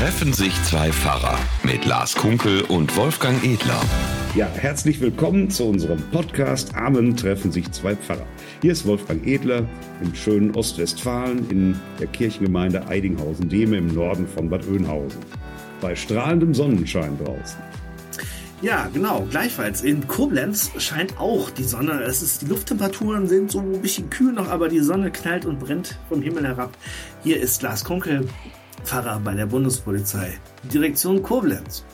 Treffen sich zwei Pfarrer mit Lars Kunkel und Wolfgang Edler. Ja, herzlich willkommen zu unserem Podcast Amen treffen sich zwei Pfarrer. Hier ist Wolfgang Edler im schönen Ostwestfalen in der Kirchengemeinde Eidinghausen-Dehme im Norden von Bad Oeynhausen. Bei strahlendem Sonnenschein draußen. Ja, genau. Gleichfalls in Koblenz scheint auch die Sonne. Es ist, die Lufttemperaturen sind so ein bisschen kühl noch, aber die Sonne knallt und brennt vom Himmel herab. Hier ist Lars Kunkel, Pfarrer bei der Bundespolizei, Direktion Koblenz.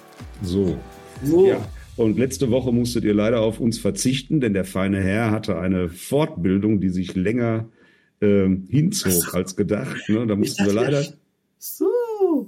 So. So. Ja. Und letzte Woche musstet ihr leider auf uns verzichten, denn der feine Herr hatte eine Fortbildung, die sich länger äh, hinzog als gedacht. Ne? Da mussten wir leider. So.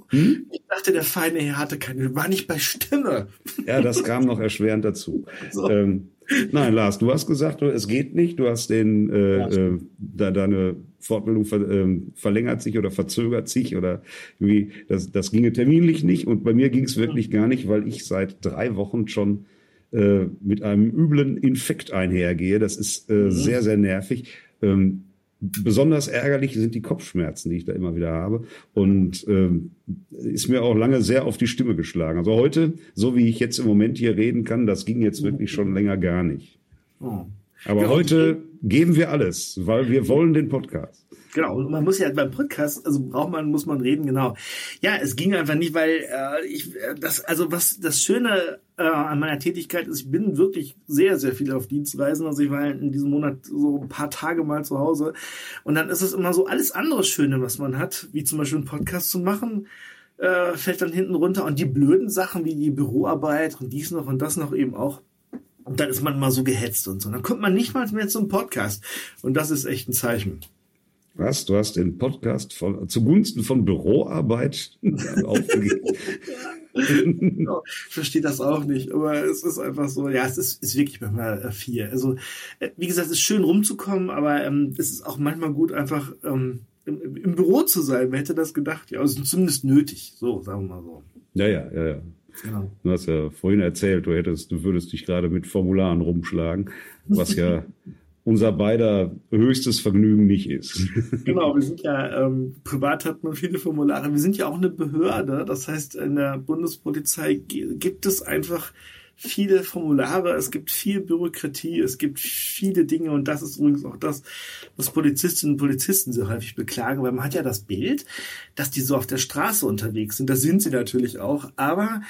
Hm? Ich dachte, der feine Herr hatte keine, war nicht bei Stimme. Ja, das kam noch erschwerend dazu. So. Ähm, nein, Lars, du hast gesagt, es geht nicht. Du hast den, äh, äh, da, deine Fortbildung ver, äh, verlängert sich oder verzögert sich oder wie das, das ginge terminlich nicht. Und bei mir ging es wirklich gar nicht, weil ich seit drei Wochen schon äh, mit einem üblen Infekt einhergehe. Das ist äh, mhm. sehr, sehr nervig. Ähm, Besonders ärgerlich sind die Kopfschmerzen, die ich da immer wieder habe. Und ähm, ist mir auch lange sehr auf die Stimme geschlagen. Also heute, so wie ich jetzt im Moment hier reden kann, das ging jetzt wirklich schon länger gar nicht. Oh. Aber heute geben wir alles, weil wir wollen den Podcast. Genau, und man muss ja beim Podcast, also braucht man, muss man reden, genau. Ja, es ging einfach nicht, weil äh, ich äh, das, also was das Schöne äh, an meiner Tätigkeit ist, ich bin wirklich sehr, sehr viel auf Dienstreisen. Also ich war in diesem Monat so ein paar Tage mal zu Hause. Und dann ist es immer so alles andere Schöne, was man hat, wie zum Beispiel einen Podcast zu machen, äh, fällt dann hinten runter. Und die blöden Sachen wie die Büroarbeit und dies noch und das noch eben auch. Und dann ist man mal so gehetzt und so. Dann kommt man nicht mal mehr zum Podcast. Und das ist echt ein Zeichen. Was? Du hast den Podcast von, zugunsten von Büroarbeit aufgegeben. genau. Ich verstehe das auch nicht, aber es ist einfach so, ja, es ist, ist wirklich manchmal äh, viel. Also, äh, wie gesagt, es ist schön rumzukommen, aber ähm, es ist auch manchmal gut, einfach ähm, im, im, Büro zu sein. Wer hätte das gedacht? Ja, also zumindest nötig, so, sagen wir mal so. Ja, ja, ja, ja. Genau. Du hast ja vorhin erzählt, du hättest, du würdest dich gerade mit Formularen rumschlagen, was ja unser beider höchstes Vergnügen nicht ist. Genau, wir sind ja, ähm, privat hat man viele Formulare. Wir sind ja auch eine Behörde. Das heißt, in der Bundespolizei gibt es einfach viele Formulare, es gibt viel Bürokratie, es gibt viele Dinge und das ist übrigens auch das, was Polizistinnen und Polizisten so häufig beklagen, weil man hat ja das Bild, dass die so auf der Straße unterwegs sind. Das sind sie natürlich auch, aber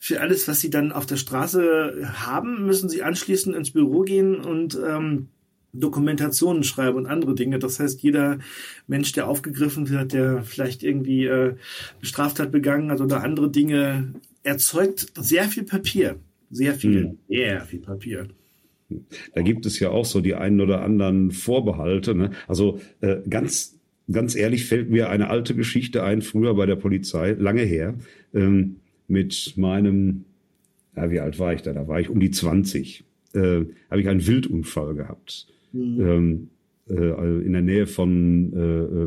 für alles, was sie dann auf der Straße haben, müssen sie anschließend ins Büro gehen und ähm, Dokumentationen schreibe und andere Dinge. Das heißt, jeder Mensch, der aufgegriffen wird, der vielleicht irgendwie äh, Straftat begangen hat oder andere Dinge, erzeugt sehr viel Papier. Sehr viel, hm. sehr viel Papier. Da gibt es ja auch so die einen oder anderen Vorbehalte. Ne? Also äh, ganz, ganz ehrlich fällt mir eine alte Geschichte ein, früher bei der Polizei, lange her, ähm, mit meinem, ja, wie alt war ich da? Da war ich um die 20. Äh, habe ich einen Wildunfall gehabt mhm. ähm, äh, in der Nähe von,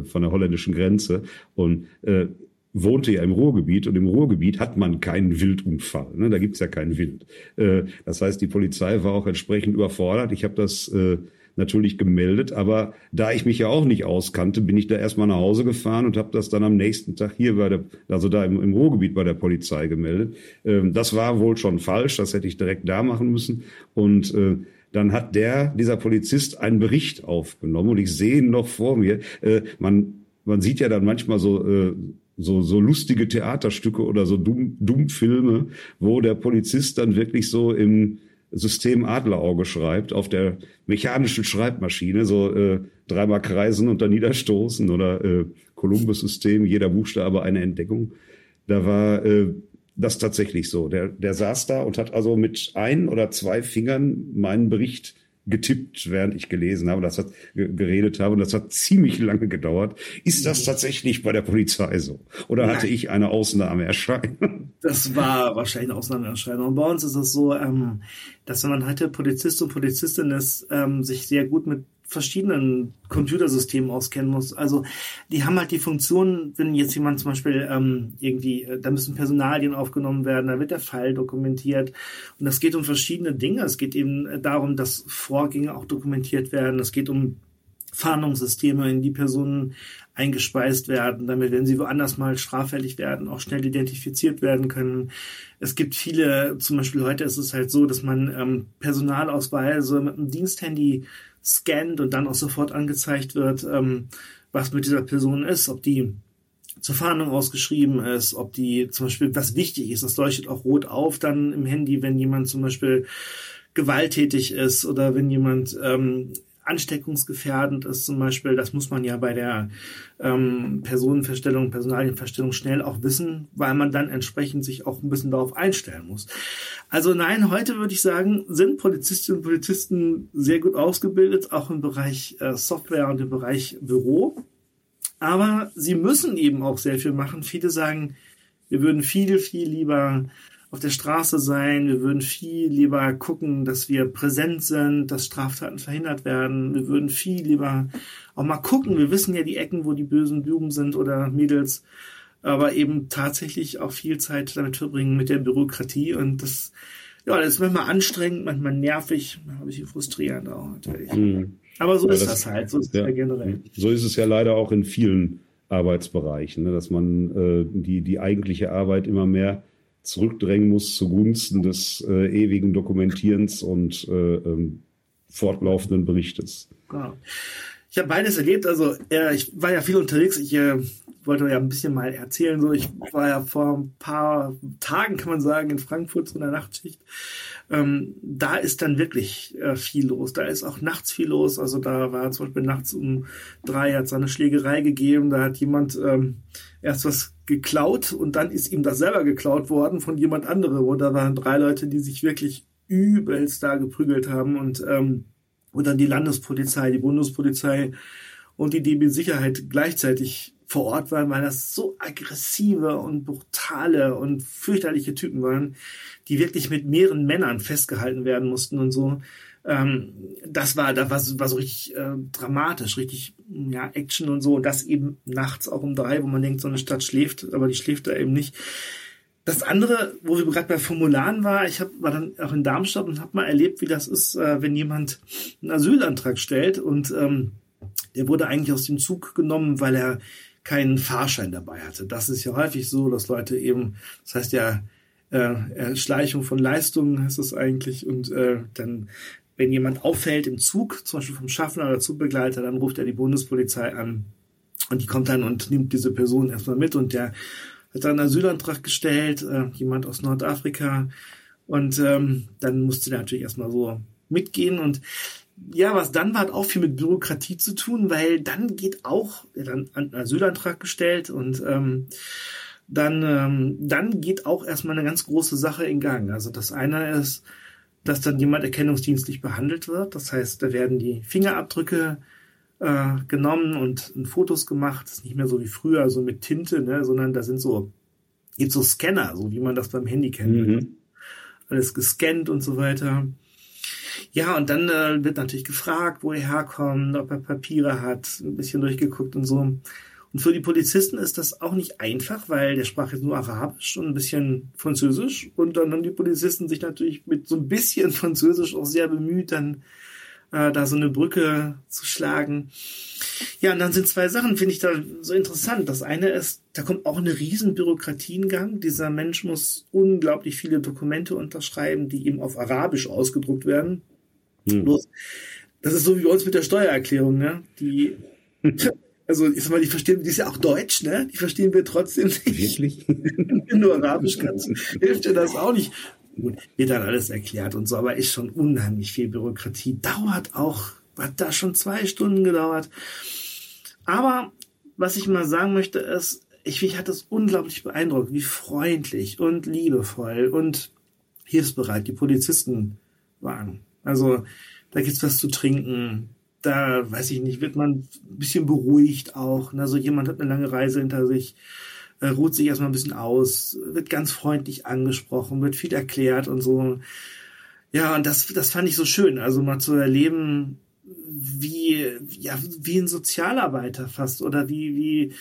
äh, von der holländischen Grenze und äh, wohnte ja im Ruhrgebiet und im Ruhrgebiet hat man keinen Wildunfall. Ne? Da gibt's ja keinen Wild. Äh, das heißt, die Polizei war auch entsprechend überfordert. Ich habe das äh, natürlich gemeldet, aber da ich mich ja auch nicht auskannte, bin ich da erstmal nach Hause gefahren und habe das dann am nächsten Tag hier bei der, also da im, im Ruhrgebiet bei der Polizei gemeldet. Ähm, das war wohl schon falsch, das hätte ich direkt da machen müssen und äh, dann hat der, dieser Polizist, einen Bericht aufgenommen und ich sehe ihn noch vor mir. Äh, man, man sieht ja dann manchmal so, äh, so, so lustige Theaterstücke oder so Dumm, Dummfilme, wo der Polizist dann wirklich so im System Adlerauge schreibt, auf der mechanischen Schreibmaschine, so äh, dreimal kreisen und dann niederstoßen oder äh, Columbus-System, jeder Buchstabe eine Entdeckung. Da war äh, das tatsächlich so. Der, der saß da und hat also mit ein oder zwei Fingern meinen Bericht getippt, während ich gelesen habe, das hat geredet habe und das hat ziemlich lange gedauert. Ist das tatsächlich bei der Polizei so? Oder Nein. hatte ich eine Ausnahmeerscheinung? Das war wahrscheinlich eine Ausnahmeerscheinung. Und bei uns ist es so, ähm, dass man heute Polizist und Polizistin ist, ähm, sich sehr gut mit verschiedenen Computersystemen auskennen muss. Also die haben halt die Funktion, wenn jetzt jemand zum Beispiel ähm, irgendwie, äh, da müssen Personalien aufgenommen werden, da wird der Fall dokumentiert. Und das geht um verschiedene Dinge. Es geht eben darum, dass Vorgänge auch dokumentiert werden. Es geht um Fahndungssysteme in die Personen eingespeist werden, damit, wenn sie woanders mal straffällig werden, auch schnell identifiziert werden können. Es gibt viele, zum Beispiel heute ist es halt so, dass man ähm, Personalausweise mit einem Diensthandy scannt und dann auch sofort angezeigt wird, ähm, was mit dieser Person ist, ob die zur Fahndung ausgeschrieben ist, ob die zum Beispiel, was wichtig ist, das leuchtet auch rot auf dann im Handy, wenn jemand zum Beispiel gewalttätig ist oder wenn jemand ähm, ansteckungsgefährdend ist zum Beispiel, das muss man ja bei der ähm, Personenverstellung, Personalienverstellung schnell auch wissen, weil man dann entsprechend sich auch ein bisschen darauf einstellen muss. Also nein, heute würde ich sagen, sind Polizistinnen und Polizisten sehr gut ausgebildet, auch im Bereich äh, Software und im Bereich Büro. Aber sie müssen eben auch sehr viel machen. Viele sagen, wir würden viel, viel lieber auf der Straße sein. Wir würden viel lieber gucken, dass wir präsent sind, dass Straftaten verhindert werden. Wir würden viel lieber auch mal gucken. Wir wissen ja die Ecken, wo die bösen Buben sind oder Mädels, aber eben tatsächlich auch viel Zeit damit verbringen mit der Bürokratie und das ja, das ist manchmal anstrengend, manchmal nervig, manchmal ein bisschen frustrierend auch natürlich. Mhm. Aber so ja, ist das, das, halt, so ist ja, ja generell. So ist es ja leider auch in vielen Arbeitsbereichen, ne, dass man äh, die, die eigentliche Arbeit immer mehr zurückdrängen muss zugunsten des äh, ewigen Dokumentierens und äh, ähm, fortlaufenden Berichtes. Genau. Ich habe beides erlebt. Also äh, ich war ja viel unterwegs. Ich äh, wollte ja ein bisschen mal erzählen. So, ich war ja vor ein paar Tagen, kann man sagen, in Frankfurt zu einer Nachtschicht. Ähm, da ist dann wirklich äh, viel los. Da ist auch nachts viel los. Also da war zum Beispiel nachts um drei hat es eine Schlägerei gegeben. Da hat jemand ähm, erst was geklaut und dann ist ihm das selber geklaut worden von jemand anderem. Und da waren drei Leute, die sich wirklich übelst da geprügelt haben und ähm, und dann die Landespolizei, die Bundespolizei und die DB Sicherheit gleichzeitig vor Ort waren, weil das so aggressive und brutale und fürchterliche Typen waren, die wirklich mit mehreren Männern festgehalten werden mussten und so. Ähm, das war, das war, war so richtig äh, dramatisch, richtig ja Action und so. Und das eben nachts auch um drei, wo man denkt, so eine Stadt schläft, aber die schläft da eben nicht. Das andere, wo wir gerade bei Formularen war, ich hab, war dann auch in Darmstadt und habe mal erlebt, wie das ist, äh, wenn jemand einen Asylantrag stellt und ähm, der wurde eigentlich aus dem Zug genommen, weil er keinen Fahrschein dabei hatte. Das ist ja häufig so, dass Leute eben, das heißt ja, äh, Schleichung von Leistungen heißt das eigentlich und äh, dann wenn jemand auffällt im Zug, zum Beispiel vom Schaffner oder Zugbegleiter, dann ruft er die Bundespolizei an und die kommt dann und nimmt diese Person erstmal mit und der hat einen Asylantrag gestellt, äh, jemand aus Nordafrika. Und ähm, dann musste der natürlich erstmal so mitgehen. Und ja, was dann war, hat auch viel mit Bürokratie zu tun, weil dann geht auch, er dann einen Asylantrag gestellt und ähm, dann, ähm, dann geht auch erstmal eine ganz große Sache in Gang. Also das eine ist, dass dann jemand erkennungsdienstlich behandelt wird. Das heißt, da werden die Fingerabdrücke äh, genommen und, und Fotos gemacht. Das ist nicht mehr so wie früher, so mit Tinte, ne, sondern da sind so, gibt so Scanner, so wie man das beim Handy kennt. Mhm. Alles gescannt und so weiter. Ja, und dann äh, wird natürlich gefragt, wo er herkommt, ob er Papiere hat, ein bisschen durchgeguckt und so. Und für die Polizisten ist das auch nicht einfach, weil der sprach jetzt nur Arabisch und ein bisschen Französisch. Und dann haben die Polizisten sich natürlich mit so ein bisschen Französisch auch sehr bemüht, dann äh, da so eine Brücke zu schlagen. Ja, und dann sind zwei Sachen, finde ich da so interessant. Das eine ist, da kommt auch eine riesen Bürokratie in Gang. Dieser Mensch muss unglaublich viele Dokumente unterschreiben, die ihm auf Arabisch ausgedruckt werden. Hm. Bloß, das ist so wie bei uns mit der Steuererklärung, ne? Die, also ich sag mal, die verstehen, die ist ja auch Deutsch, ne? Die verstehen wir trotzdem nicht. Wirklich? Wenn du Arabisch kannst, hilft dir das auch nicht. Gut, wird dann alles erklärt und so, aber ist schon unheimlich viel Bürokratie. Dauert auch, hat da schon zwei Stunden gedauert. Aber was ich mal sagen möchte ist, ich, mich hat das unglaublich beeindruckt, wie freundlich und liebevoll und hilfsbereit die Polizisten waren. Also da gibt's was zu trinken. Da, weiß ich nicht, wird man ein bisschen beruhigt auch. Also jemand hat eine lange Reise hinter sich ruht sich erstmal ein bisschen aus, wird ganz freundlich angesprochen, wird viel erklärt und so. Ja, und das, das fand ich so schön, also mal zu erleben, wie, ja, wie ein Sozialarbeiter fast oder wie, wie,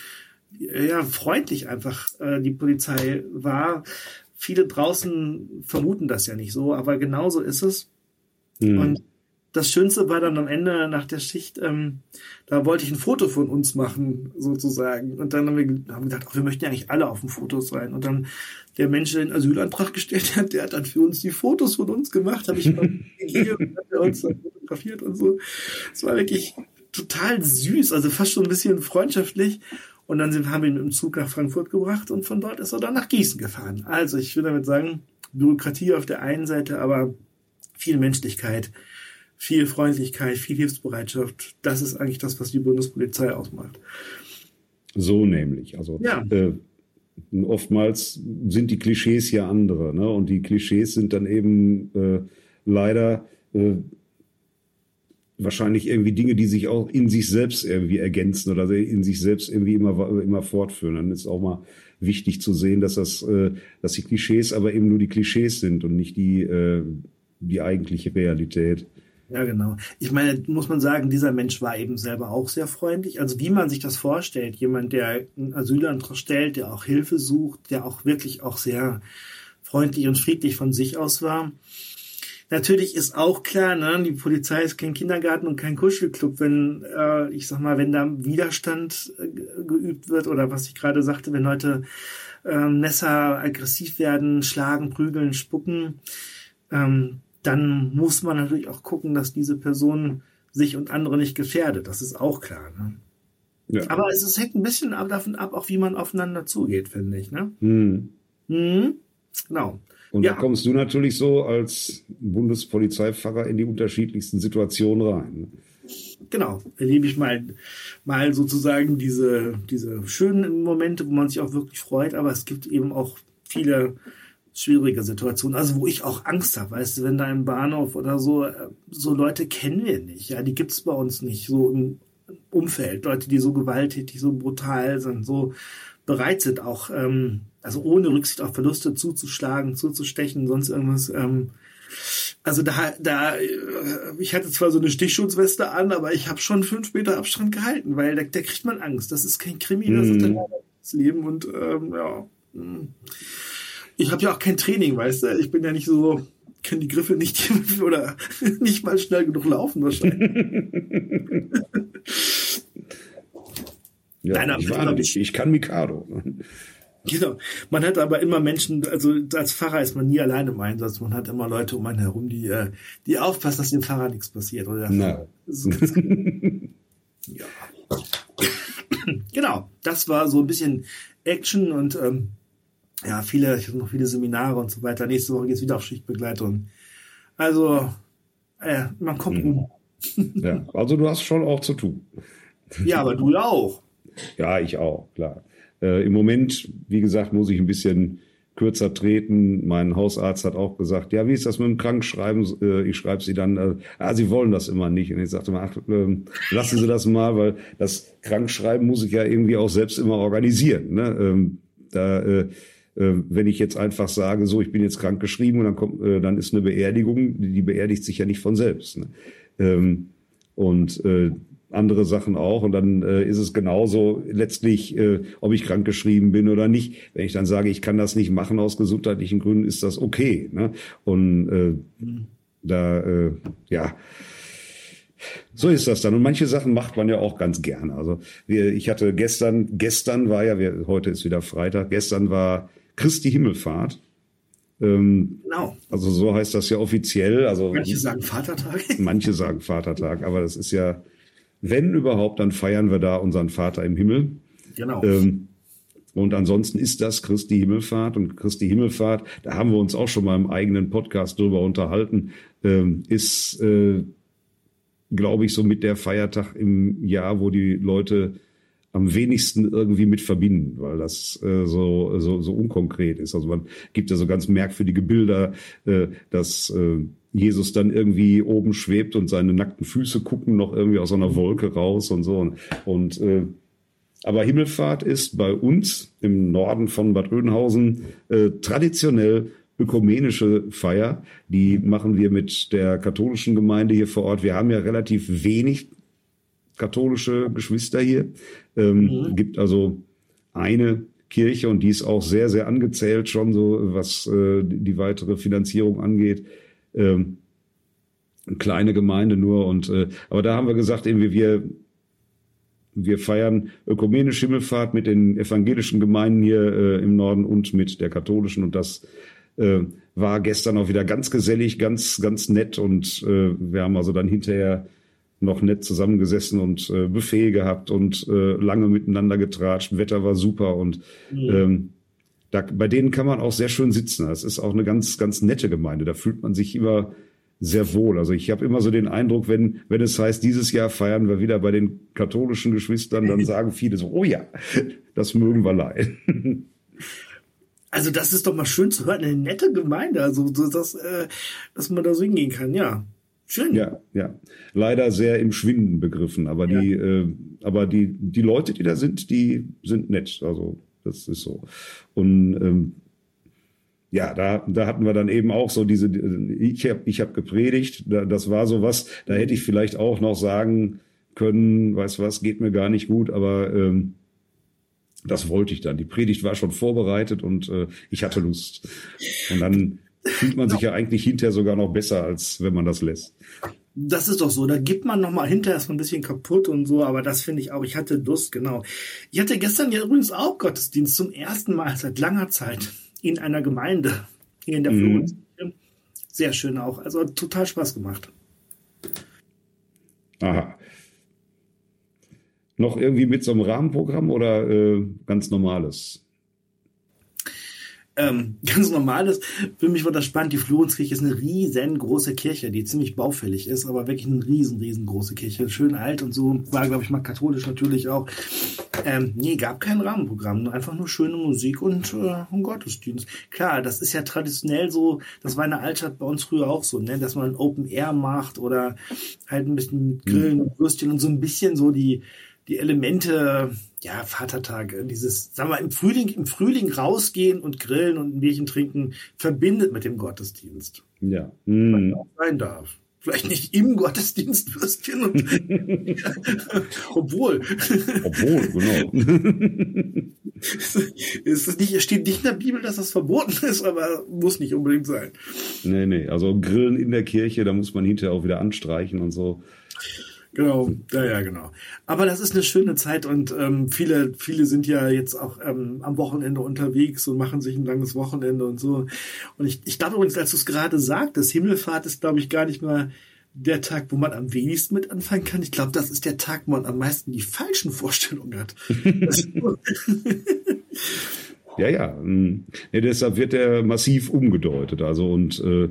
ja, freundlich einfach äh, die Polizei war. Viele draußen vermuten das ja nicht so, aber genauso ist es. Mhm. Und das Schönste war dann am Ende nach der Schicht, ähm, da wollte ich ein Foto von uns machen, sozusagen. Und dann haben wir, haben gedacht, ach, wir möchten ja eigentlich alle auf dem Foto sein. Und dann der Mensch, der den Asylantrag gestellt hat, der hat dann für uns die Fotos von uns gemacht, habe ich mal und hat uns dann fotografiert und so. Es war wirklich total süß, also fast schon ein bisschen freundschaftlich. Und dann sind, haben wir ihn im Zug nach Frankfurt gebracht und von dort ist er dann nach Gießen gefahren. Also ich würde damit sagen, Bürokratie auf der einen Seite, aber viel Menschlichkeit, viel Freundlichkeit, viel Hilfsbereitschaft. Das ist eigentlich das, was die Bundespolizei ausmacht. So nämlich. Also ja. äh, oftmals sind die Klischees ja andere, ne? Und die Klischees sind dann eben äh, leider äh, wahrscheinlich irgendwie Dinge, die sich auch in sich selbst irgendwie ergänzen oder in sich selbst irgendwie immer, immer fortführen. Dann ist auch mal wichtig zu sehen, dass das, äh, dass die Klischees aber eben nur die Klischees sind und nicht die, äh, die eigentliche Realität. Ja, genau. Ich meine, muss man sagen, dieser Mensch war eben selber auch sehr freundlich. Also wie man sich das vorstellt, jemand, der einen Asylantrag stellt, der auch Hilfe sucht, der auch wirklich auch sehr freundlich und friedlich von sich aus war. Natürlich ist auch klar, ne, die Polizei ist kein Kindergarten und kein Kuschelclub, wenn, äh, ich sag mal, wenn da Widerstand äh, geübt wird oder was ich gerade sagte, wenn Leute äh, Messer aggressiv werden, schlagen, prügeln, spucken, ähm, dann muss man natürlich auch gucken, dass diese Person sich und andere nicht gefährdet. Das ist auch klar. Ne? Ja. Aber es, es hängt ein bisschen davon ab, auch wie man aufeinander zugeht, finde ich. Ne? Hm. Hm. Genau. Und ja. da kommst du natürlich so als Bundespolizeipfarrer in die unterschiedlichsten Situationen rein. Ne? Genau, erlebe ich mal, mal sozusagen diese, diese schönen Momente, wo man sich auch wirklich freut, aber es gibt eben auch viele schwierige Situation. Also wo ich auch Angst habe, weißt du, wenn da im Bahnhof oder so, äh, so Leute kennen wir nicht, ja, die gibt's bei uns nicht, so im Umfeld, Leute, die so gewalttätig, so brutal sind, so bereit sind, auch, ähm, also ohne Rücksicht auf Verluste zuzuschlagen, zuzustechen, sonst irgendwas. Ähm, also da, da, äh, ich hatte zwar so eine Stichschutzweste an, aber ich habe schon fünf Meter Abstand gehalten, weil da, da kriegt man Angst. Das ist kein Krimi, das ist das Leben und ähm, ja. Ich habe ja auch kein Training, weißt du? Ich bin ja nicht so, kann die Griffe nicht oder nicht mal schnell genug laufen wahrscheinlich. ja, Nein, ich, war nicht. ich kann Mikado. Genau. Man hat aber immer Menschen, also als Pfarrer ist man nie allein im Einsatz. Man hat immer Leute um einen herum, die, äh, die aufpassen, dass dem Pfarrer nichts passiert. Oder ja. genau. Das war so ein bisschen Action und ähm, ja, viele, ich habe noch viele Seminare und so weiter. Nächste Woche geht's wieder auf Schichtbegleitung. Also, äh, man kommt mhm. rum. ja, also du hast schon auch zu tun. Ja, aber du ja auch. Ja, ich auch, klar. Äh, Im Moment, wie gesagt, muss ich ein bisschen kürzer treten. Mein Hausarzt hat auch gesagt, ja, wie ist das mit dem Krankschreiben? Äh, ich schreibe sie dann, äh, ah, sie wollen das immer nicht. Und ich sagte mal, ach, äh, lassen Sie das mal, weil das Krankschreiben muss ich ja irgendwie auch selbst immer organisieren. Ne? Ähm, da äh, wenn ich jetzt einfach sage, so, ich bin jetzt krank geschrieben und dann kommt, äh, dann ist eine Beerdigung, die, beerdigt sich ja nicht von selbst. Ne? Ähm, und äh, andere Sachen auch. Und dann äh, ist es genauso letztlich, äh, ob ich krank geschrieben bin oder nicht. Wenn ich dann sage, ich kann das nicht machen aus gesundheitlichen Gründen, ist das okay. Ne? Und äh, da, äh, ja. So ist das dann. Und manche Sachen macht man ja auch ganz gerne. Also wir, ich hatte gestern, gestern war ja, wir, heute ist wieder Freitag, gestern war Christi Himmelfahrt. Ähm, genau. Also so heißt das ja offiziell. Also manche sagen Vatertag. Manche sagen Vatertag, aber das ist ja, wenn überhaupt, dann feiern wir da unseren Vater im Himmel. Genau. Ähm, und ansonsten ist das Christi Himmelfahrt und Christi Himmelfahrt, da haben wir uns auch schon mal im eigenen Podcast drüber unterhalten, ähm, ist, äh, glaube ich, so mit der Feiertag im Jahr, wo die Leute am wenigsten irgendwie mit verbinden, weil das äh, so, so, so unkonkret ist. Also man gibt ja so ganz merkwürdige Bilder, äh, dass äh, Jesus dann irgendwie oben schwebt und seine nackten Füße gucken noch irgendwie aus einer Wolke raus und so. Und, und äh, aber Himmelfahrt ist bei uns im Norden von Bad Oeynhausen äh, traditionell ökumenische Feier. Die machen wir mit der katholischen Gemeinde hier vor Ort. Wir haben ja relativ wenig katholische Geschwister hier. Ähm, mhm. Gibt also eine Kirche und die ist auch sehr, sehr angezählt schon so, was äh, die weitere Finanzierung angeht. Ähm, eine kleine Gemeinde nur und äh, aber da haben wir gesagt, irgendwie wir wir feiern ökumenische Himmelfahrt mit den evangelischen Gemeinden hier äh, im Norden und mit der katholischen und das äh, war gestern auch wieder ganz gesellig, ganz ganz nett und äh, wir haben also dann hinterher noch nett zusammengesessen und äh, Buffet gehabt und äh, lange miteinander getratscht. Wetter war super und mhm. ähm, da, bei denen kann man auch sehr schön sitzen. Das ist auch eine ganz, ganz nette Gemeinde. Da fühlt man sich immer sehr wohl. Also ich habe immer so den Eindruck, wenn, wenn es heißt, dieses Jahr feiern wir wieder bei den katholischen Geschwistern, dann sagen viele so, oh ja, das mögen wir leiden. Also das ist doch mal schön zu hören, eine nette Gemeinde, also dass, äh, dass man da so hingehen kann, ja. Schön. Ja, ja. Leider sehr im Schwinden begriffen, aber ja. die, äh, aber die, die Leute, die da sind, die sind nett. Also das ist so. Und ähm, ja, da, da hatten wir dann eben auch so diese, ich habe ich hab gepredigt, das war so was, da hätte ich vielleicht auch noch sagen können, weiß was, geht mir gar nicht gut, aber ähm, das wollte ich dann. Die Predigt war schon vorbereitet und äh, ich hatte Lust. Und dann fühlt man sich ja eigentlich hinterher sogar noch besser, als wenn man das lässt. Das ist doch so. Da gibt man noch mal hinterher mal ein bisschen kaputt und so, aber das finde ich auch. Ich hatte Lust, genau. Ich hatte gestern ja übrigens auch Gottesdienst zum ersten Mal seit langer Zeit in einer Gemeinde hier in der mhm. Sehr schön auch. Also total Spaß gemacht. Aha. Noch irgendwie mit so einem Rahmenprogramm oder äh, ganz normales? Ähm, ganz normales. Für mich war das spannend. Die Florenskirche ist eine riesengroße Kirche, die ziemlich baufällig ist, aber wirklich eine riesen, riesengroße Kirche. Schön alt und so. War, glaube ich, mal katholisch natürlich auch. Ähm, nee, gab kein Rahmenprogramm. Einfach nur schöne Musik und äh, ein Gottesdienst. Klar, das ist ja traditionell so, das war in der Altstadt bei uns früher auch so, ne? dass man Open Air macht oder halt ein bisschen Grillen und Würstchen und so ein bisschen so die, die Elemente ja, Vatertag, äh, dieses, sagen wir, im Frühling, im Frühling rausgehen und grillen und ein Bierchen trinken, verbindet mit dem Gottesdienst. Ja. Mm. auch sein darf. Vielleicht nicht im Gottesdienst Würstchen und obwohl. Obwohl, genau. es nicht, steht nicht in der Bibel, dass das verboten ist, aber muss nicht unbedingt sein. Nee, nee. Also Grillen in der Kirche, da muss man hinterher auch wieder anstreichen und so. Genau, ja, ja, genau. Aber das ist eine schöne Zeit und ähm, viele, viele sind ja jetzt auch ähm, am Wochenende unterwegs und machen sich ein langes Wochenende und so. Und ich, ich glaube übrigens, als du es gerade sagtest, Himmelfahrt ist, glaube ich, gar nicht mal der Tag, wo man am wenigsten mit anfangen kann. Ich glaube, das ist der Tag, wo man am meisten die falschen Vorstellungen hat. ja, ja. Hm. ja. Deshalb wird er massiv umgedeutet. Also und äh,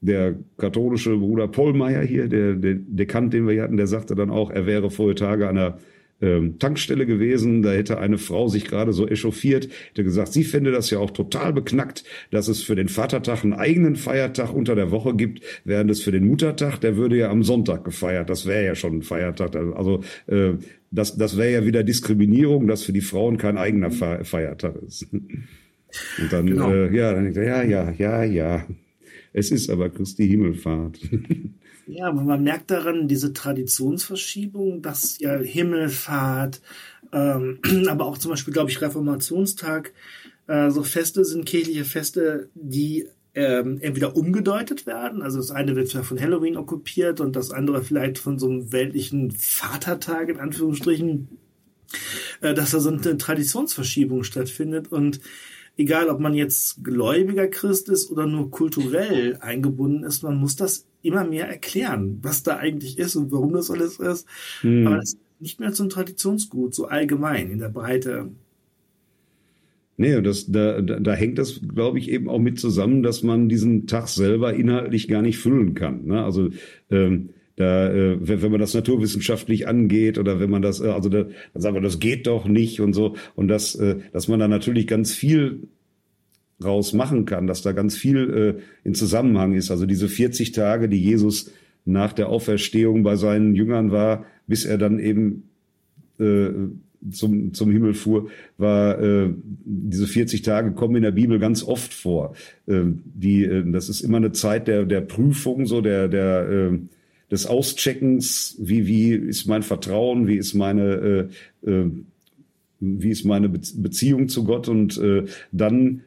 der katholische Bruder Pollmeier hier, der, der Dekant, den wir hier hatten, der sagte dann auch, er wäre vorher Tage an der ähm, Tankstelle gewesen, da hätte eine Frau sich gerade so echauffiert, hätte gesagt, sie fände das ja auch total beknackt, dass es für den Vatertag einen eigenen Feiertag unter der Woche gibt, während es für den Muttertag, der würde ja am Sonntag gefeiert, das wäre ja schon ein Feiertag, also äh, das, das wäre ja wieder Diskriminierung, dass für die Frauen kein eigener Feiertag ist. Und dann, genau. äh, ja, dann denkt er, ja, ja, ja, ja. Es ist aber Christi Himmelfahrt. Ja, aber man merkt daran diese Traditionsverschiebung, dass ja Himmelfahrt, ähm, aber auch zum Beispiel, glaube ich, Reformationstag, äh, so Feste sind kirchliche Feste, die ähm, entweder umgedeutet werden, also das eine wird von Halloween okkupiert und das andere vielleicht von so einem weltlichen Vatertag in Anführungsstrichen, äh, dass da so eine Traditionsverschiebung stattfindet und egal ob man jetzt gläubiger Christ ist oder nur kulturell eingebunden ist, man muss das immer mehr erklären, was da eigentlich ist und warum das alles ist. Hm. Aber das ist nicht mehr so ein Traditionsgut, so allgemein in der Breite. Nee, und das, da, da, da hängt das, glaube ich, eben auch mit zusammen, dass man diesen Tag selber inhaltlich gar nicht füllen kann. Ne? Also ähm, da, äh, wenn, man das naturwissenschaftlich angeht oder wenn man das, äh, also da, dann sagen wir, das geht doch nicht und so. Und das, äh, dass man da natürlich ganz viel raus machen kann, dass da ganz viel in Zusammenhang ist. Also diese 40 Tage, die Jesus nach der Auferstehung bei seinen Jüngern war, bis er dann eben zum, zum Himmel fuhr, war äh, diese 40 Tage kommen in der Bibel ganz oft vor. Äh, die, äh, das ist immer eine Zeit der, der Prüfung, so der, der äh, des Auscheckens, wie, wie ist mein Vertrauen, wie ist meine, äh, äh, wie ist meine Beziehung zu Gott und äh, dann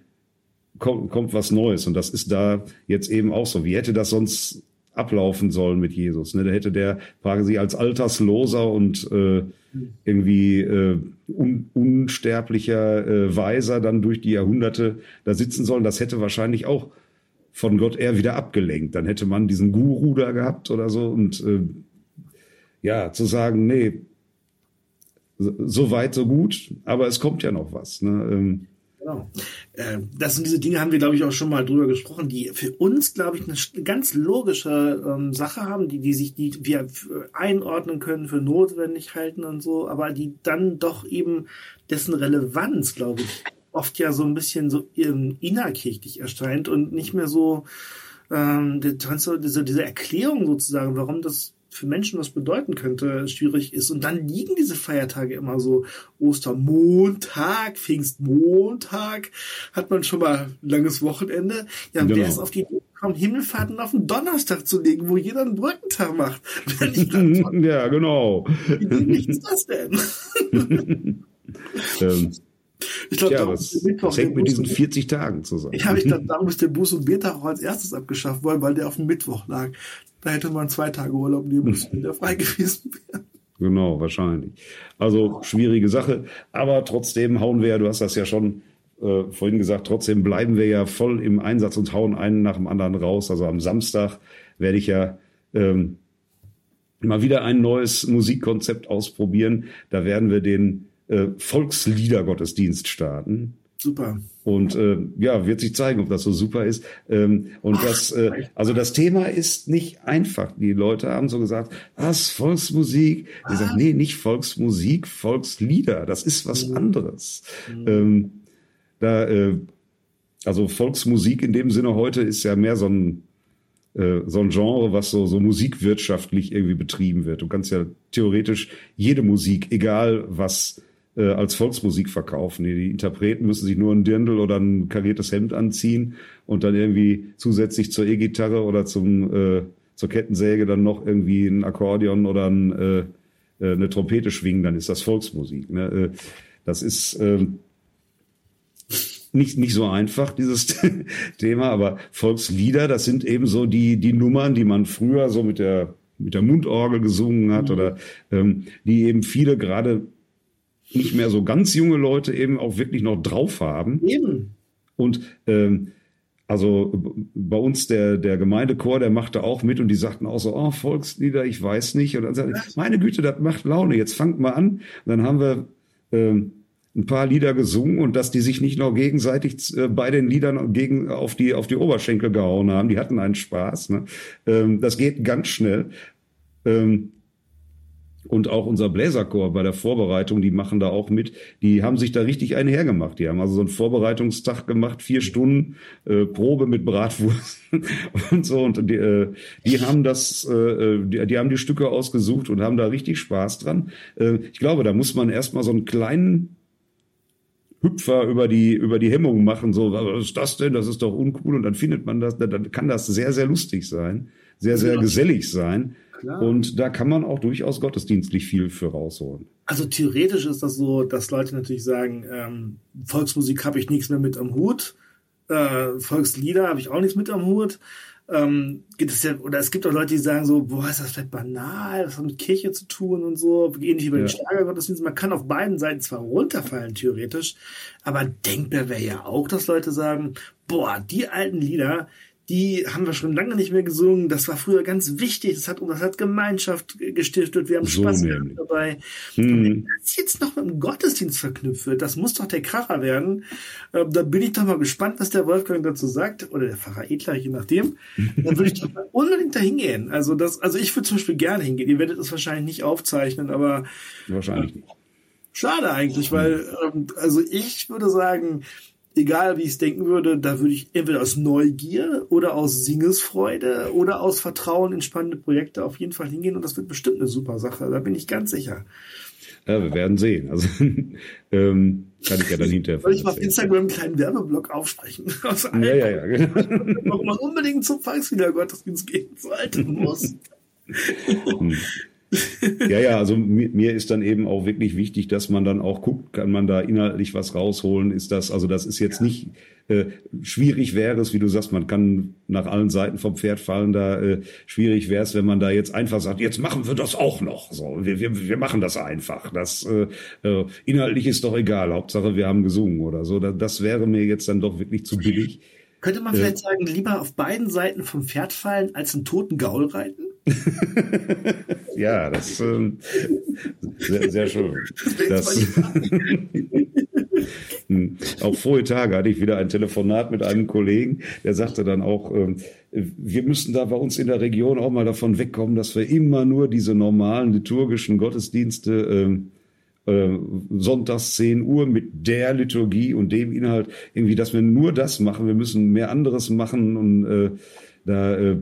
kommt, kommt was Neues und das ist da jetzt eben auch so. Wie hätte das sonst ablaufen sollen mit Jesus. Ne? Da hätte der quasi als Altersloser und äh, irgendwie äh, un unsterblicher äh, Weiser dann durch die Jahrhunderte da sitzen sollen. Das hätte wahrscheinlich auch von Gott eher wieder abgelenkt. Dann hätte man diesen Guru da gehabt oder so und äh, ja, zu sagen, nee, so weit, so gut, aber es kommt ja noch was. Ne? Ähm, Genau. Äh, das sind diese Dinge, haben wir, glaube ich, auch schon mal drüber gesprochen, die für uns, glaube ich, eine ganz logische ähm, Sache haben, die, die sich, die wir einordnen können, für notwendig halten und so, aber die dann doch eben dessen Relevanz, glaube ich, oft ja so ein bisschen so innerkirchlich erscheint und nicht mehr so ähm, diese, diese Erklärung sozusagen, warum das für Menschen was bedeuten könnte, schwierig ist. Und dann liegen diese Feiertage immer so. Ostermontag, Pfingstmontag, hat man schon mal ein langes Wochenende. Ja, und genau. wer ist auf die Idee gekommen, Himmelfahrten auf den Donnerstag zu legen, wo jeder einen Brückentag macht? ja, genau. Wie ist das denn? ähm. Ich glaube, ja, das, das hängt mit diesen 40 Tagen zusammen. Ja, ich glaube, darum ist der Buß- und Biertag auch als erstes abgeschafft worden, weil der auf dem Mittwoch lag. Da hätte man zwei Tage Urlaub nehmen müssen, wenn der frei gewesen wäre. Genau, wahrscheinlich. Also schwierige Sache, aber trotzdem hauen wir ja, du hast das ja schon äh, vorhin gesagt, trotzdem bleiben wir ja voll im Einsatz und hauen einen nach dem anderen raus. Also am Samstag werde ich ja ähm, mal wieder ein neues Musikkonzept ausprobieren. Da werden wir den äh, Volksliedergottesdienst starten. Super. Und äh, ja, wird sich zeigen, ob das so super ist. Ähm, und Ach, das, äh, also das Thema ist nicht einfach. Die Leute haben so gesagt, was Volksmusik? Die sagen, nee, nicht Volksmusik, Volkslieder. Das ist was mhm. anderes. Mhm. Ähm, da, äh, also Volksmusik in dem Sinne heute ist ja mehr so ein äh, so ein Genre, was so, so musikwirtschaftlich irgendwie betrieben wird. Du kannst ja theoretisch jede Musik, egal was äh, als Volksmusik verkaufen. Die, die Interpreten müssen sich nur ein Dirndl oder ein kariertes Hemd anziehen und dann irgendwie zusätzlich zur E-Gitarre oder zum äh, zur Kettensäge dann noch irgendwie ein Akkordeon oder ein, äh, äh eine Trompete schwingen, dann ist das Volksmusik. Ne? Äh, das ist äh, nicht, nicht so einfach, dieses Thema, aber Volkslieder, das sind eben so die, die Nummern, die man früher so mit der, mit der Mundorgel gesungen hat mhm. oder ähm, die eben viele gerade nicht mehr so ganz junge Leute eben auch wirklich noch drauf haben. Eben. Und ähm, also bei uns der, der Gemeindechor, der machte auch mit und die sagten auch so, oh, Volkslieder, ich weiß nicht. Und dann sagte ich, meine Güte, das macht Laune, jetzt fangt mal an. Und dann haben wir ähm, ein paar Lieder gesungen und dass die sich nicht noch gegenseitig äh, bei den Liedern gegen auf die auf die Oberschenkel gehauen haben, die hatten einen Spaß. Ne? Ähm, das geht ganz schnell. Ähm, und auch unser Bläserchor bei der Vorbereitung, die machen da auch mit. Die haben sich da richtig einhergemacht. Die haben also so einen Vorbereitungstag gemacht, vier Stunden äh, Probe mit Bratwurst und so. Und die, äh, die haben das, äh, die, die haben die Stücke ausgesucht und haben da richtig Spaß dran. Äh, ich glaube, da muss man erstmal so einen kleinen Hüpfer über die, über die Hemmung machen, so, was ist das denn? Das ist doch uncool. Und dann findet man das, dann kann das sehr, sehr lustig sein, sehr, sehr gesellig sein. Klar. Und da kann man auch durchaus gottesdienstlich viel für rausholen. Also theoretisch ist das so, dass Leute natürlich sagen, ähm, Volksmusik habe ich nichts mehr mit am Hut, äh, Volkslieder habe ich auch nichts mit am Hut. Ähm, gibt es ja, oder es gibt auch Leute, die sagen so, boah, ist das vielleicht banal, das hat mit Kirche zu tun und so, ähnlich wie bei ja. den Schlagergottesdiensten. Man kann auf beiden Seiten zwar runterfallen, theoretisch, aber denkbar wäre ja auch, dass Leute sagen, boah, die alten Lieder, die haben wir schon lange nicht mehr gesungen. Das war früher ganz wichtig. Das hat, das hat Gemeinschaft gestiftet. Wir haben so Spaß gehabt dabei. Mhm. Und wenn das jetzt noch mit dem Gottesdienst verknüpft wird, das muss doch der Kracher werden. Ähm, da bin ich doch mal gespannt, was der Wolfgang dazu sagt. Oder der Pfarrer Edler, je nachdem. Dann würde ich doch mal unbedingt da hingehen. Also das, also ich würde zum Beispiel gerne hingehen. Ihr werdet es wahrscheinlich nicht aufzeichnen, aber. Wahrscheinlich nicht. Schade eigentlich, weil, ähm, also ich würde sagen, egal wie ich es denken würde, da würde ich entweder aus Neugier oder aus Singesfreude oder aus Vertrauen in spannende Projekte auf jeden Fall hingehen und das wird bestimmt eine super Sache, da bin ich ganz sicher. Ja, wir werden sehen. Also ähm, kann ich ja dann hinterher. Soll ich mal auf Instagram einen kleinen Werbeblock aufsprechen? ja, ja, ja. Genau. Warum man unbedingt zum Volksliedergottesdienst gehen sollte muss. Ja, ja, also mir, mir, ist dann eben auch wirklich wichtig, dass man dann auch guckt, kann man da inhaltlich was rausholen? Ist das, also das ist jetzt ja. nicht äh, schwierig wäre es, wie du sagst, man kann nach allen Seiten vom Pferd fallen, da äh, schwierig wäre es, wenn man da jetzt einfach sagt, jetzt machen wir das auch noch. So, wir, wir, wir machen das einfach. Das äh, äh, inhaltlich ist doch egal, Hauptsache wir haben gesungen oder so. Das, das wäre mir jetzt dann doch wirklich zu billig. Könnte man vielleicht äh, sagen, lieber auf beiden Seiten vom Pferd fallen, als einen toten Gaul reiten? ja, das äh, sehr, sehr schön. Das, hm. auch vorige Tage hatte ich wieder ein Telefonat mit einem Kollegen, der sagte dann auch, äh, wir müssen da bei uns in der Region auch mal davon wegkommen, dass wir immer nur diese normalen liturgischen Gottesdienste ähm, äh, sonntags 10 Uhr mit der Liturgie und dem Inhalt irgendwie, dass wir nur das machen. Wir müssen mehr anderes machen und äh, da äh,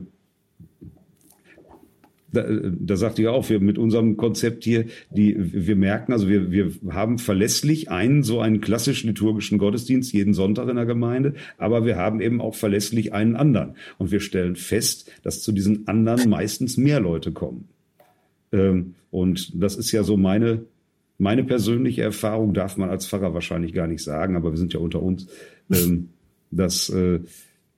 da, da sagte ich auch, wir mit unserem Konzept hier, die, wir merken, also wir, wir haben verlässlich einen so einen klassisch liturgischen Gottesdienst jeden Sonntag in der Gemeinde, aber wir haben eben auch verlässlich einen anderen. Und wir stellen fest, dass zu diesen anderen meistens mehr Leute kommen. Ähm, und das ist ja so meine meine persönliche Erfahrung darf man als Pfarrer wahrscheinlich gar nicht sagen, aber wir sind ja unter uns, ähm, dass äh,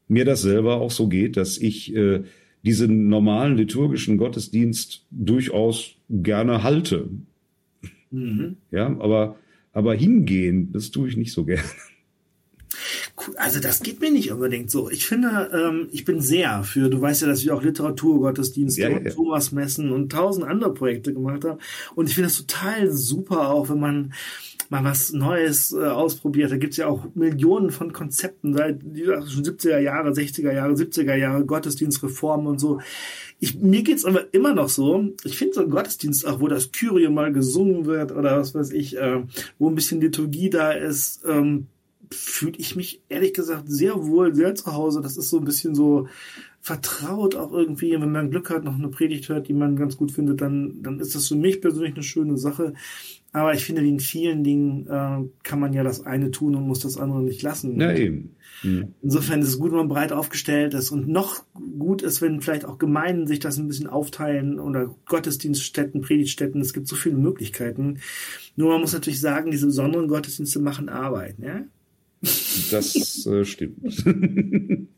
mir das selber auch so geht, dass ich äh, diesen normalen liturgischen Gottesdienst durchaus gerne halte. Mhm. Ja, aber, aber hingehen, das tue ich nicht so gerne. Also das geht mir nicht unbedingt so. Ich finde, ähm, ich bin sehr für, du weißt ja, dass wir auch Literaturgottesdienste ja, ja, und Thomasmessen und tausend andere Projekte gemacht haben. Und ich finde das total super auch, wenn man mal was Neues äh, ausprobiert. Da gibt's ja auch Millionen von Konzepten seit schon 70er Jahre, 60er Jahre, 70er Jahre, Gottesdienstreformen und so. Ich, mir geht's aber immer noch so. Ich finde so ein Gottesdienst auch, wo das Kyrie mal gesungen wird oder was weiß ich, äh, wo ein bisschen Liturgie da ist, ähm, fühle ich mich ehrlich gesagt sehr wohl, sehr zu Hause. Das ist so ein bisschen so vertraut auch irgendwie. Wenn man Glück hat, noch eine Predigt hört, die man ganz gut findet, dann, dann ist das für mich persönlich eine schöne Sache. Aber ich finde, wie in vielen Dingen äh, kann man ja das eine tun und muss das andere nicht lassen. Ja, eben. Mhm. Insofern ist es gut, wenn man breit aufgestellt ist. Und noch gut ist, wenn vielleicht auch Gemeinden sich das ein bisschen aufteilen oder Gottesdienststätten, Predigtstätten. Es gibt so viele Möglichkeiten. Nur man muss natürlich sagen, diese besonderen Gottesdienste machen Arbeit. Ja? Das äh, stimmt.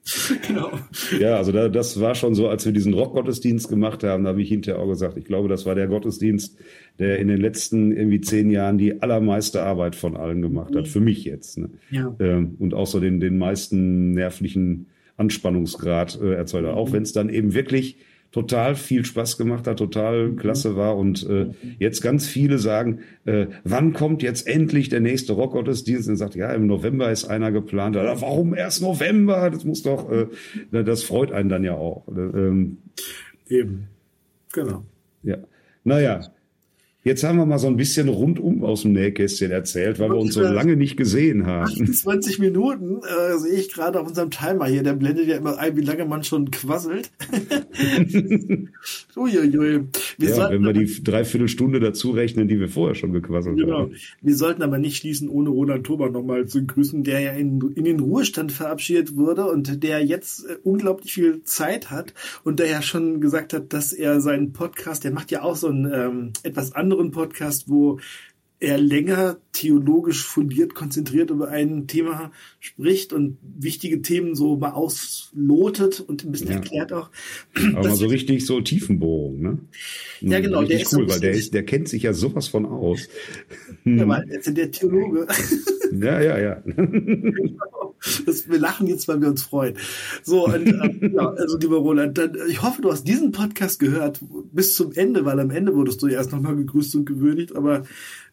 genau. Ja, also da, das war schon so, als wir diesen Rockgottesdienst gemacht haben, da habe ich hinterher auch gesagt, ich glaube, das war der Gottesdienst, der in den letzten irgendwie zehn Jahren die allermeiste Arbeit von allen gemacht hat, für mich jetzt. Ne? Ja. Ähm, und auch so den, den meisten nervlichen Anspannungsgrad äh, erzeugt hat. Auch mhm. wenn es dann eben wirklich total viel Spaß gemacht hat, total mhm. klasse war und äh, jetzt ganz viele sagen, äh, wann kommt jetzt endlich der nächste Rockgottesdienst? Und sagt, ja, im November ist einer geplant. Oder, warum erst November? Das muss doch, äh, das freut einen dann ja auch. Ähm, Eben, genau. Ja, naja, Jetzt haben wir mal so ein bisschen rundum aus dem Nähkästchen erzählt, weil wir uns so lange nicht gesehen haben. 28 Minuten äh, sehe ich gerade auf unserem Timer hier. Der blendet ja immer ein, wie lange man schon quasselt. Uiuiui. Wir ja, wenn wir die Dreiviertelstunde dazu rechnen, die wir vorher schon gequasselt genau. haben. Wir sollten aber nicht schließen, ohne Roland Thober nochmal zu grüßen, der ja in, in den Ruhestand verabschiedet wurde und der jetzt äh, unglaublich viel Zeit hat und der ja schon gesagt hat, dass er seinen Podcast, der macht ja auch so ein ähm, etwas anderes anderen Podcast, wo er länger theologisch fundiert, konzentriert über ein Thema spricht und wichtige Themen so mal auslotet und ein bisschen ja. erklärt auch. Aber so richtig so Tiefenbohrung, ne? Ja, genau. Richtig der ist cool, so weil der, ist, der kennt sich ja sowas von aus. Ja, weil er ist der Theologe. Ja, ja, ja. Das, wir lachen jetzt, weil wir uns freuen. So, und, äh, ja, also lieber Roland, dann, ich hoffe, du hast diesen Podcast gehört bis zum Ende, weil am Ende wurdest du erst nochmal gegrüßt und gewürdigt, aber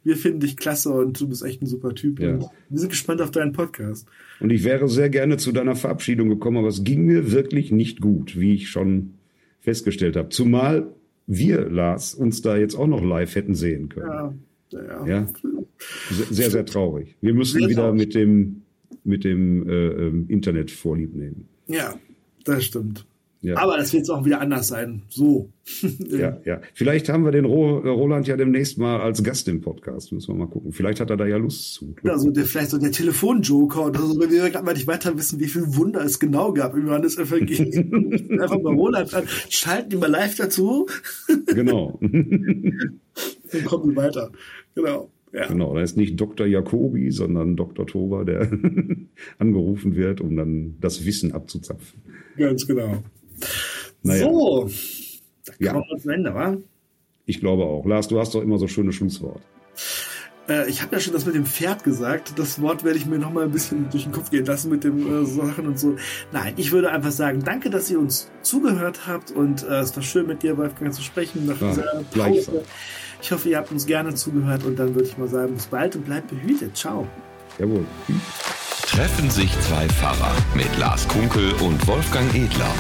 wir finden dich klasse und du bist echt ein super Typ. Ja. Wir sind gespannt auf deinen Podcast. Und ich wäre sehr gerne zu deiner Verabschiedung gekommen, aber es ging mir wirklich nicht gut, wie ich schon festgestellt habe. Zumal wir, Lars, uns da jetzt auch noch live hätten sehen können. Ja, ja. ja? Sehr, sehr traurig. Wir müssen wieder mit dem, mit dem äh, ähm, Internet vorlieb nehmen. Ja, das stimmt. Ja. Aber das wird jetzt auch wieder anders sein. So. ja, ja. Vielleicht haben wir den Roland ja demnächst mal als Gast im Podcast. Müssen wir mal gucken. Vielleicht hat er da ja Lust zu. Also der, vielleicht so der Telefonjoker oder so, wenn wir gerade mal nicht weiter wissen, wie viel Wunder es genau gab im Johannes FLG. Einfach mal Roland an. Schalten die mal live dazu. genau. Dann kommen wir weiter. Genau. Ja. Genau, da ist nicht Dr. Jacobi, sondern Dr. Toba, der angerufen wird, um dann das Wissen abzuzapfen. Ganz genau. Naja. So, da ja. kommen wir zum Ende, wa? Ich glaube auch. Lars, du hast doch immer so schöne Schlusswort. Äh, ich habe ja schon das mit dem Pferd gesagt. Das Wort werde ich mir noch mal ein bisschen durch den Kopf gehen lassen mit den äh, Sachen und so. Nein, ich würde einfach sagen, danke, dass ihr uns zugehört habt und äh, es war schön mit dir, Wolfgang, zu sprechen nach ja, dieser Pause. Ich hoffe, ihr habt uns gerne zugehört und dann würde ich mal sagen, bis bald und bleibt behütet. Ciao. Jawohl. Treffen sich zwei Pfarrer mit Lars Kunkel und Wolfgang Edler.